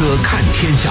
车看天下。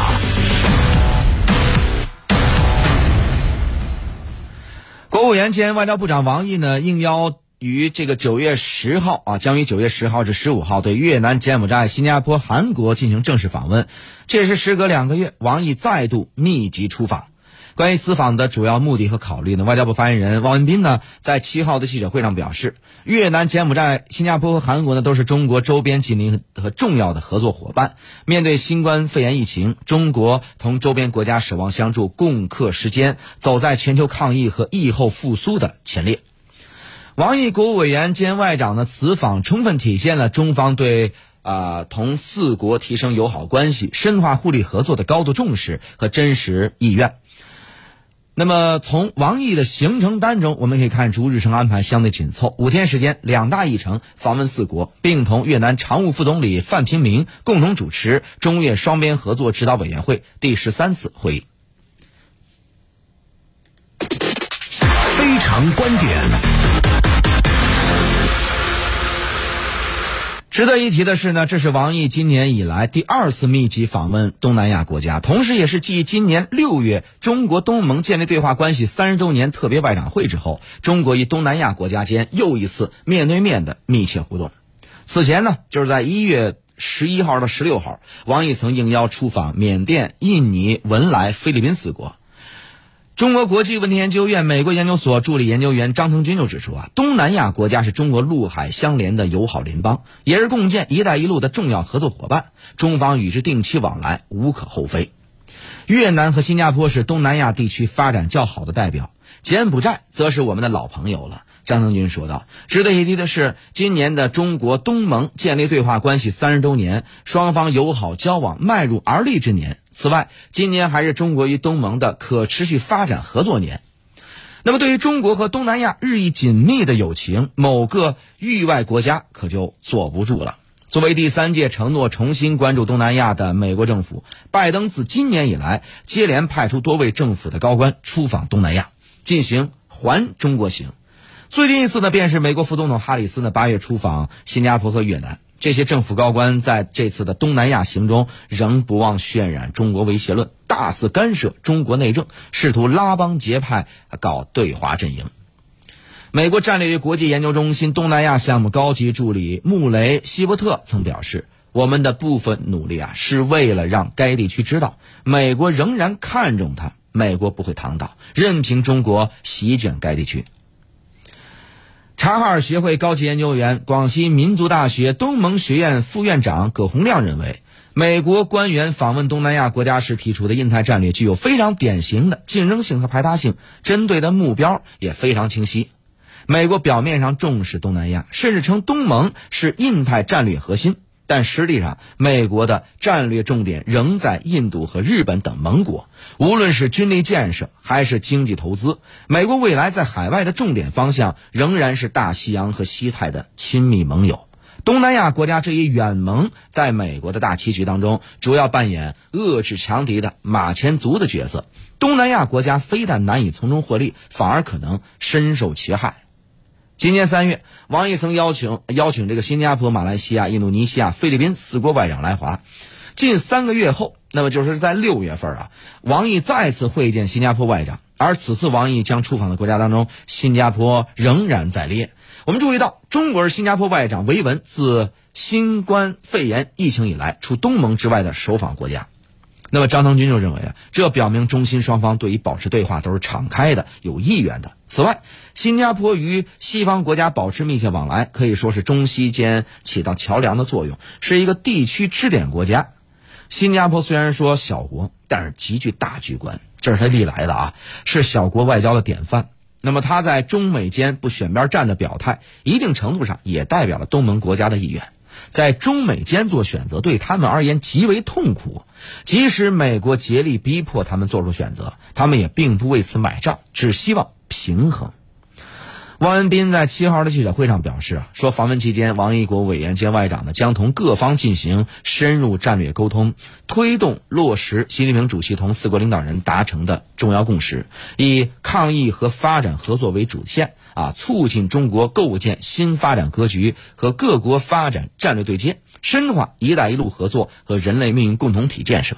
国务院兼外交部长王毅呢，应邀于这个九月十号啊，将于九月十号至十五号对越南、柬埔寨、新加坡、韩国进行正式访问。这也是时隔两个月，王毅再度密集出访。关于此访的主要目的和考虑呢，外交部发言人汪文斌呢在七号的记者会上表示，越南、柬埔寨、新加坡和韩国呢都是中国周边紧邻和重要的合作伙伴。面对新冠肺炎疫情，中国同周边国家守望相助，共克时艰，走在全球抗疫和疫后复苏的前列。王毅国务委员兼外长的此访，充分体现了中方对啊同四国提升友好关系、深化互利合作的高度重视和真实意愿。那么，从王毅的行程单中，我们可以看出日程安排相对紧凑，五天时间，两大议程，访问四国，并同越南常务副总理范平明共同主持中越双边合作指导委员会第十三次会议。非常观点。值得一提的是呢，这是王毅今年以来第二次密集访问东南亚国家，同时也是继今年六月中国东盟建立对话关系三十周年特别外长会之后，中国与东南亚国家间又一次面对面的密切互动。此前呢，就是在一月十一号到十六号，王毅曾应邀出访缅甸、印尼、文莱、菲律宾四国。中国国际问题研究院美国研究所助理研究员张腾军就指出啊，东南亚国家是中国陆海相连的友好邻邦，也是共建“一带一路”的重要合作伙伴，中方与之定期往来无可厚非。越南和新加坡是东南亚地区发展较好的代表，柬埔寨则是我们的老朋友了。张腾军说道：“值得一提的是，今年的中国东盟建立对话关系三十周年，双方友好交往迈入而立之年。此外，今年还是中国与东盟的可持续发展合作年。那么，对于中国和东南亚日益紧密的友情，某个域外国家可就坐不住了。作为第三届承诺重新关注东南亚的美国政府，拜登自今年以来接连派出多位政府的高官出访东南亚，进行环中国行。”最近一次呢，便是美国副总统哈里斯呢八月出访新加坡和越南。这些政府高官在这次的东南亚行中，仍不忘渲染中国威胁论，大肆干涉中国内政，试图拉帮结派，搞对华阵营。美国战略与国际研究中心东南亚项目高级助理穆雷希伯特曾表示：“我们的部分努力啊，是为了让该地区知道，美国仍然看重它，美国不会躺倒，任凭中国席卷该地区。”察哈尔学会高级研究员、广西民族大学东盟学院副院长葛洪亮认为，美国官员访问东南亚国家时提出的印太战略具有非常典型的竞争性和排他性，针对的目标也非常清晰。美国表面上重视东南亚，甚至称东盟是印太战略核心。但实际上，美国的战略重点仍在印度和日本等盟国。无论是军力建设还是经济投资，美国未来在海外的重点方向仍然是大西洋和西太的亲密盟友。东南亚国家这一远盟，在美国的大棋局当中，主要扮演遏制强敌的马前卒的角色。东南亚国家非但难以从中获利，反而可能深受其害。今年三月，王毅曾邀请邀请这个新加坡、马来西亚、印度尼西亚、菲律宾四国外长来华。近三个月后，那么就是在六月份啊，王毅再次会见新加坡外长。而此次王毅将出访的国家当中，新加坡仍然在列。我们注意到，中国是新加坡外长维文自新冠肺炎疫情以来，除东盟之外的首访国家。那么张腾军就认为啊，这表明中新双方对于保持对话都是敞开的、有意愿的。此外，新加坡与西方国家保持密切往来，可以说是中西间起到桥梁的作用，是一个地区支点国家。新加坡虽然说小国，但是极具大局观，这是他历来的啊，是小国外交的典范。那么他在中美间不选边站的表态，一定程度上也代表了东盟国家的意愿。在中美间做选择，对他们而言极为痛苦。即使美国竭力逼迫他们做出选择，他们也并不为此买账，只希望平衡。汪文斌在七号的记者会上表示啊，说访问期间，王毅国委员兼外长呢将同各方进行深入战略沟通，推动落实习近平主席同四国领导人达成的重要共识，以抗疫和发展合作为主线啊，促进中国构建新发展格局和各国发展战略对接，深化“一带一路”合作和人类命运共同体建设。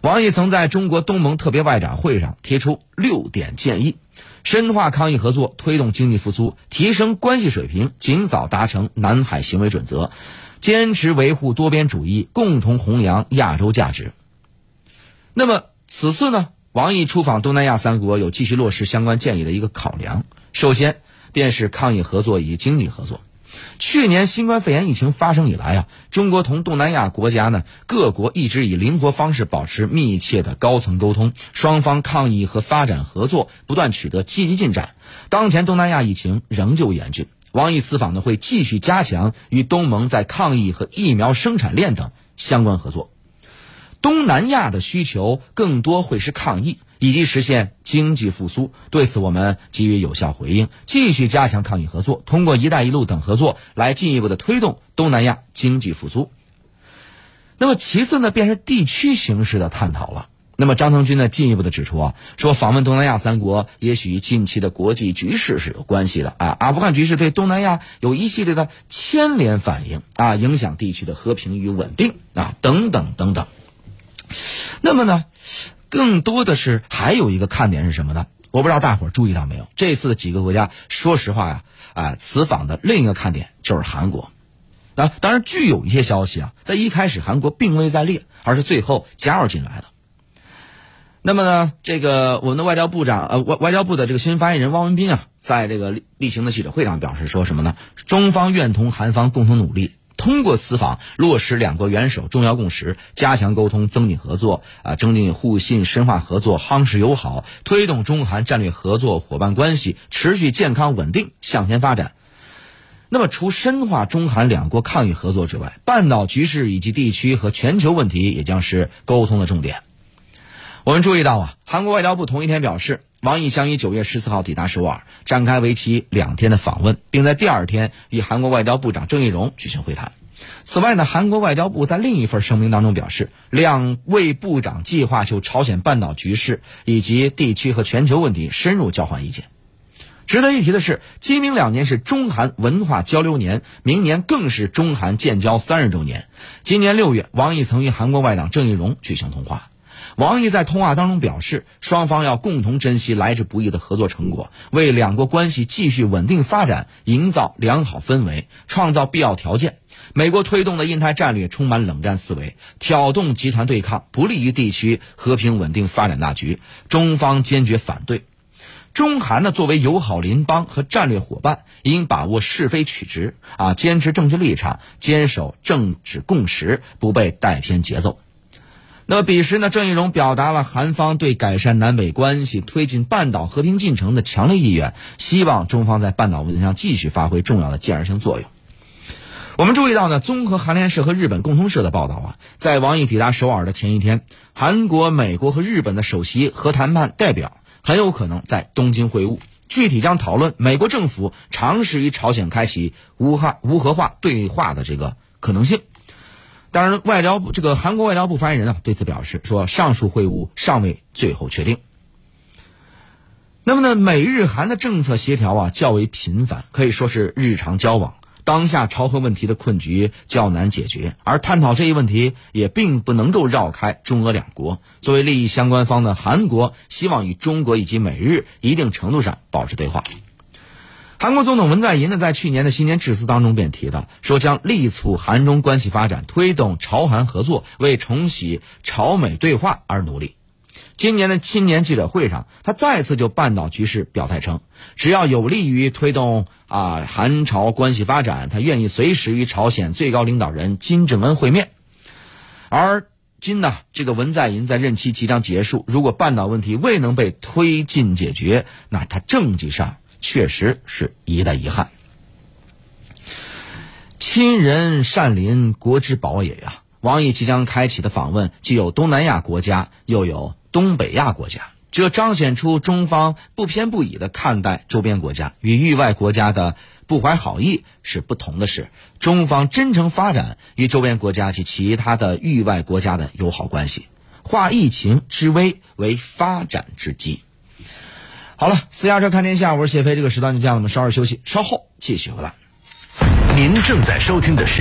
王毅曾在中国东盟特别外长会上提出六点建议。深化抗疫合作，推动经济复苏，提升关系水平，尽早达成南海行为准则，坚持维护多边主义，共同弘扬亚洲价值。那么此次呢，王毅出访东南亚三国，有继续落实相关建议的一个考量。首先，便是抗疫合作与经济合作。去年新冠肺炎疫情发生以来啊，中国同东南亚国家呢各国一直以灵活方式保持密切的高层沟通，双方抗疫和发展合作不断取得积极进展。当前东南亚疫情仍旧严峻，王毅此访呢会继续加强与东盟在抗疫和疫苗生产链等相关合作。东南亚的需求更多会是抗疫。以及实现经济复苏，对此我们给予有效回应，继续加强抗疫合作，通过“一带一路”等合作来进一步的推动东南亚经济复苏。那么其次呢，便是地区形势的探讨了。那么张腾军呢进一步的指出啊，说访问东南亚三国也许与近期的国际局势是有关系的啊，阿富汗局势对东南亚有一系列的牵连反应啊，影响地区的和平与稳定啊，等等等等。那么呢？更多的是还有一个看点是什么呢？我不知道大伙注意到没有？这次的几个国家，说实话呀，啊，此访的另一个看点就是韩国。啊，当然，据有一些消息啊，在一开始韩国并未在列，而是最后加入进来的。那么呢，这个我们的外交部长呃外外交部的这个新闻发言人汪文斌啊，在这个例行的记者会上表示说什么呢？中方愿同韩方共同努力。通过此访落实两国元首重要共识，加强沟通，增进合作，啊，增进互信，深化合作，夯实友好，推动中韩战略合作伙伴关系持续健康稳定向前发展。那么，除深化中韩两国抗疫合作之外，半岛局势以及地区和全球问题也将是沟通的重点。我们注意到啊，韩国外交部同一天表示，王毅将于九月十四号抵达首尔，展开为期两天的访问，并在第二天与韩国外交部长郑义溶举行会谈。此外呢，韩国外交部在另一份声明当中表示，两位部长计划就朝鲜半岛局势以及地区和全球问题深入交换意见。值得一提的是，今明两年是中韩文化交流年，明年更是中韩建交三十周年。今年六月，王毅曾与韩国外长郑义溶举行通话。王毅在通话当中表示，双方要共同珍惜来之不易的合作成果，为两国关系继续稳定发展营造良好氛围，创造必要条件。美国推动的印太战略充满冷战思维，挑动集团对抗，不利于地区和平稳定发展大局。中方坚决反对。中韩呢，作为友好邻邦和战略伙伴，应把握是非曲直，啊，坚持正确立场，坚守政治共识，不被带偏节奏。那么彼时呢，郑义溶表达了韩方对改善南北关系、推进半岛和平进程的强烈意愿，希望中方在半岛问题上继续发挥重要的建设性作用。我们注意到呢，综合韩联社和日本共同社的报道啊，在王毅抵达首尔的前一天，韩国、美国和日本的首席核谈判代表很有可能在东京会晤，具体将讨论美国政府尝试与朝鲜开启无核无核化对话的这个可能性。当然，外交部这个韩国外交部发言人呢对此表示说，上述会晤尚未最后确定。那么呢，美日韩的政策协调啊较为频繁，可以说是日常交往。当下朝核问题的困局较难解决，而探讨这一问题也并不能够绕开中俄两国。作为利益相关方的韩国，希望与中国以及美日一定程度上保持对话。韩国总统文在寅呢，在去年的新年致辞当中便提到，说将力促韩中关系发展，推动朝韩合作，为重启朝美对话而努力。今年的新年记者会上，他再次就半岛局势表态称，只要有利于推动啊韩朝关系发展，他愿意随时与朝鲜最高领导人金正恩会面。而今呢，这个文在寅在任期即将结束，如果半岛问题未能被推进解决，那他政绩上。确实是一大遗憾。亲人善邻，国之宝也呀！王毅即将开启的访问，既有东南亚国家，又有东北亚国家。这彰显出中方不偏不倚的看待周边国家与域外国家的不怀好意是不同的是，中方真诚发展与周边国家及其他的域外国家的友好关系，化疫情之危为发展之机。好了，私家车看天下，我是谢飞，这个时段就这样，我们稍事休息，稍后继续回来。您正在收听的是。